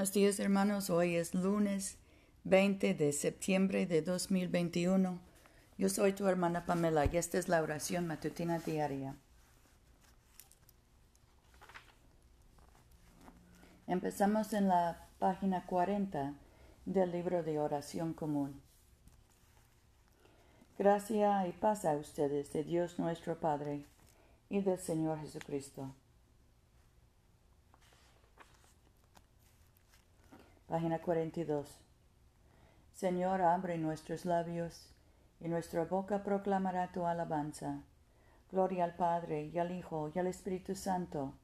Buenos días hermanos, hoy es lunes 20 de septiembre de 2021. Yo soy tu hermana Pamela y esta es la oración matutina diaria. Empezamos en la página 40 del libro de oración común. Gracia y paz a ustedes de Dios nuestro Padre y del Señor Jesucristo. Página 42. Señor, abre nuestros labios, y nuestra boca proclamará tu alabanza. Gloria al Padre, y al Hijo, y al Espíritu Santo,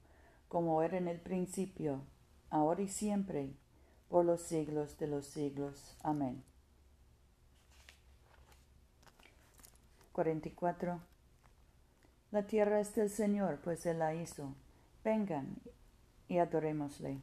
como era en el principio, ahora y siempre, por los siglos de los siglos. Amén. 44. La tierra es del Señor, pues Él la hizo. Vengan y adorémosle.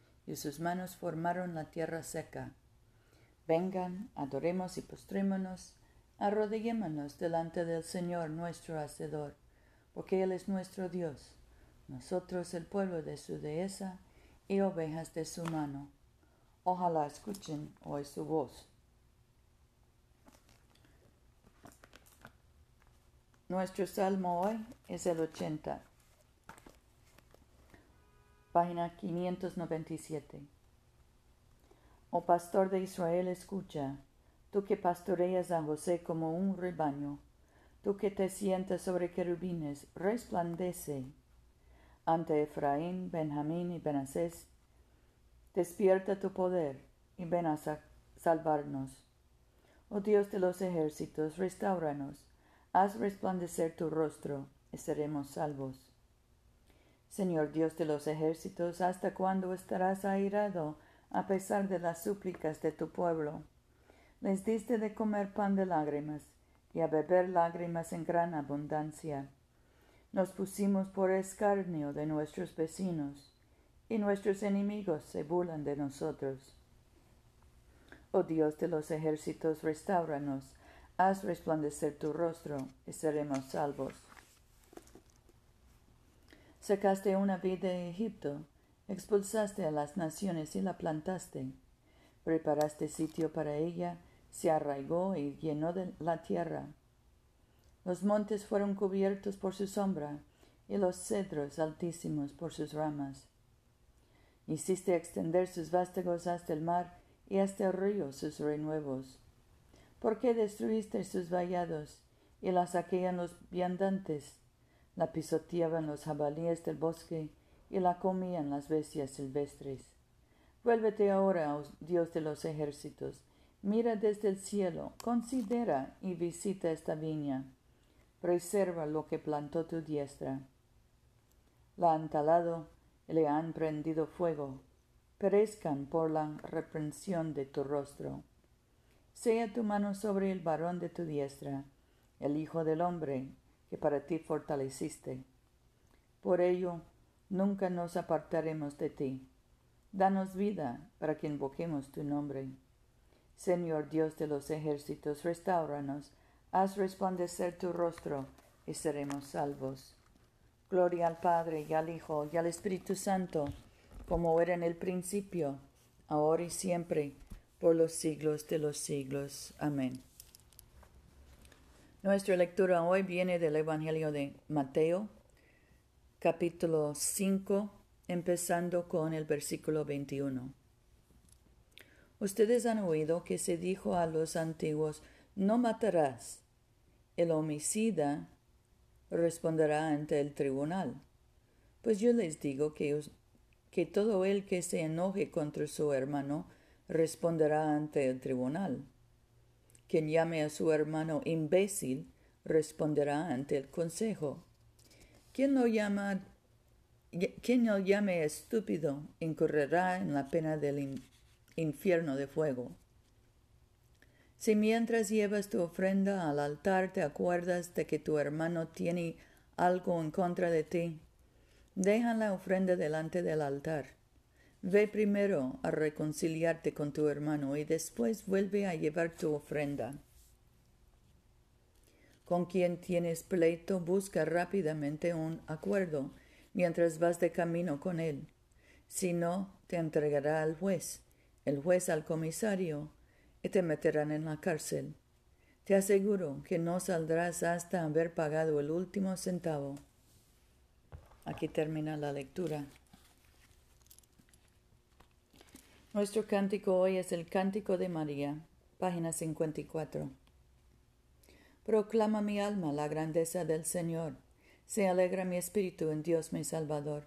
y sus manos formaron la tierra seca. Vengan, adoremos y postrémonos, arrodillémonos delante del Señor nuestro Hacedor, porque Él es nuestro Dios, nosotros el pueblo de su dehesa y ovejas de su mano. Ojalá escuchen hoy su voz. Nuestro salmo hoy es el 80 página 597. Oh pastor de Israel, escucha, tú que pastoreas a José como un rebaño, tú que te sientas sobre querubines, resplandece ante Efraín, Benjamín y Benasés, despierta tu poder y ven a salvarnos. Oh Dios de los ejércitos, restauranos, haz resplandecer tu rostro y seremos salvos. Señor Dios de los ejércitos, ¿hasta cuándo estarás airado a pesar de las súplicas de tu pueblo? Les diste de comer pan de lágrimas y a beber lágrimas en gran abundancia. Nos pusimos por escarnio de nuestros vecinos, y nuestros enemigos se burlan de nosotros. Oh Dios de los ejércitos, restauranos, haz resplandecer tu rostro, y seremos salvos. Sacaste una vid de Egipto, expulsaste a las naciones y la plantaste. Preparaste sitio para ella, se arraigó y llenó la tierra. Los montes fueron cubiertos por su sombra, y los cedros altísimos por sus ramas. Hiciste extender sus vástagos hasta el mar y hasta el río sus renuevos. ¿Por qué destruiste sus vallados y la saquean los viandantes? La pisoteaban los jabalíes del bosque y la comían las bestias silvestres. Vuélvete ahora, oh Dios de los ejércitos, mira desde el cielo, considera y visita esta viña, preserva lo que plantó tu diestra. La han talado le han prendido fuego, perezcan por la reprensión de tu rostro. Sea tu mano sobre el varón de tu diestra, el Hijo del hombre, que para ti fortaleciste. Por ello, nunca nos apartaremos de ti. Danos vida para que invoquemos tu nombre. Señor Dios de los ejércitos, restauranos, haz resplandecer tu rostro y seremos salvos. Gloria al Padre y al Hijo y al Espíritu Santo, como era en el principio, ahora y siempre, por los siglos de los siglos. Amén. Nuestra lectura hoy viene del Evangelio de Mateo, capítulo 5, empezando con el versículo 21. Ustedes han oído que se dijo a los antiguos, no matarás. El homicida responderá ante el tribunal. Pues yo les digo que, que todo el que se enoje contra su hermano responderá ante el tribunal. Quien llame a su hermano imbécil responderá ante el consejo. Quien lo llama quien lo llame estúpido incurrirá en la pena del infierno de fuego. Si mientras llevas tu ofrenda al altar te acuerdas de que tu hermano tiene algo en contra de ti, deja la ofrenda delante del altar. Ve primero a reconciliarte con tu hermano y después vuelve a llevar tu ofrenda. Con quien tienes pleito busca rápidamente un acuerdo mientras vas de camino con él. Si no, te entregará al juez, el juez al comisario, y te meterán en la cárcel. Te aseguro que no saldrás hasta haber pagado el último centavo. Aquí termina la lectura. Nuestro cántico hoy es el Cántico de María, página 54. Proclama mi alma la grandeza del Señor. Se alegra mi espíritu en Dios mi Salvador,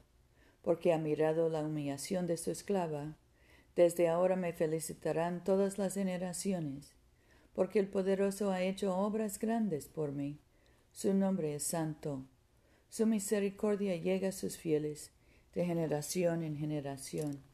porque ha mirado la humillación de su esclava desde ahora me felicitarán todas las generaciones, porque el poderoso ha hecho obras grandes por mí. Su nombre es santo. Su misericordia llega a sus fieles, de generación en generación.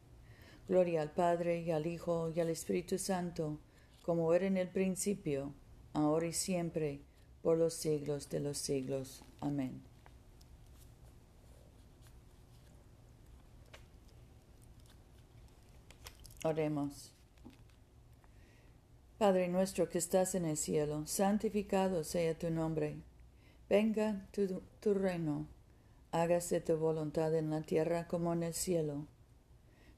Gloria al Padre y al Hijo y al Espíritu Santo, como era en el principio, ahora y siempre, por los siglos de los siglos. Amén. Oremos. Padre nuestro que estás en el cielo, santificado sea tu nombre. Venga tu, reino, hágase tu voluntad en la tierra como en el cielo.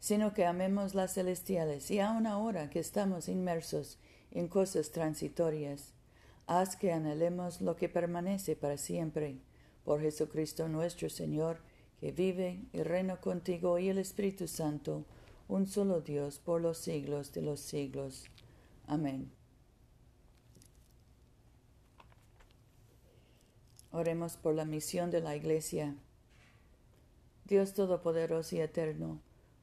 sino que amemos las celestiales, y aun ahora que estamos inmersos en cosas transitorias, haz que anhelemos lo que permanece para siempre, por Jesucristo nuestro Señor, que vive y reina contigo y el Espíritu Santo, un solo Dios por los siglos de los siglos. Amén. Oremos por la misión de la Iglesia. Dios Todopoderoso y Eterno,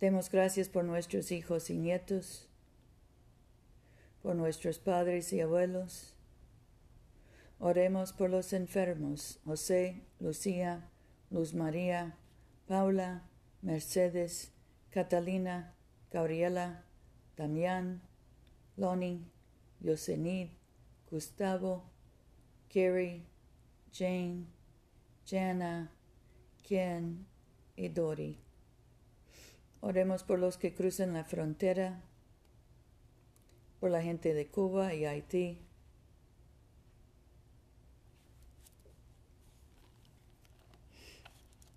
Demos gracias por nuestros hijos y nietos, por nuestros padres y abuelos. Oremos por los enfermos, José, Lucía, Luz María, Paula, Mercedes, Catalina, Gabriela, Damián, Lonnie, Yosenid, Gustavo, Kerry, Jane, Jana, Ken y Dori. Oremos por los que cruzan la frontera, por la gente de Cuba y Haití,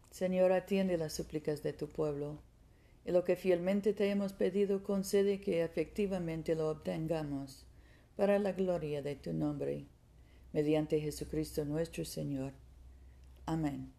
Señor, atiende las súplicas de tu pueblo, y lo que fielmente te hemos pedido concede que efectivamente lo obtengamos, para la gloria de tu nombre, mediante Jesucristo nuestro Señor. Amén.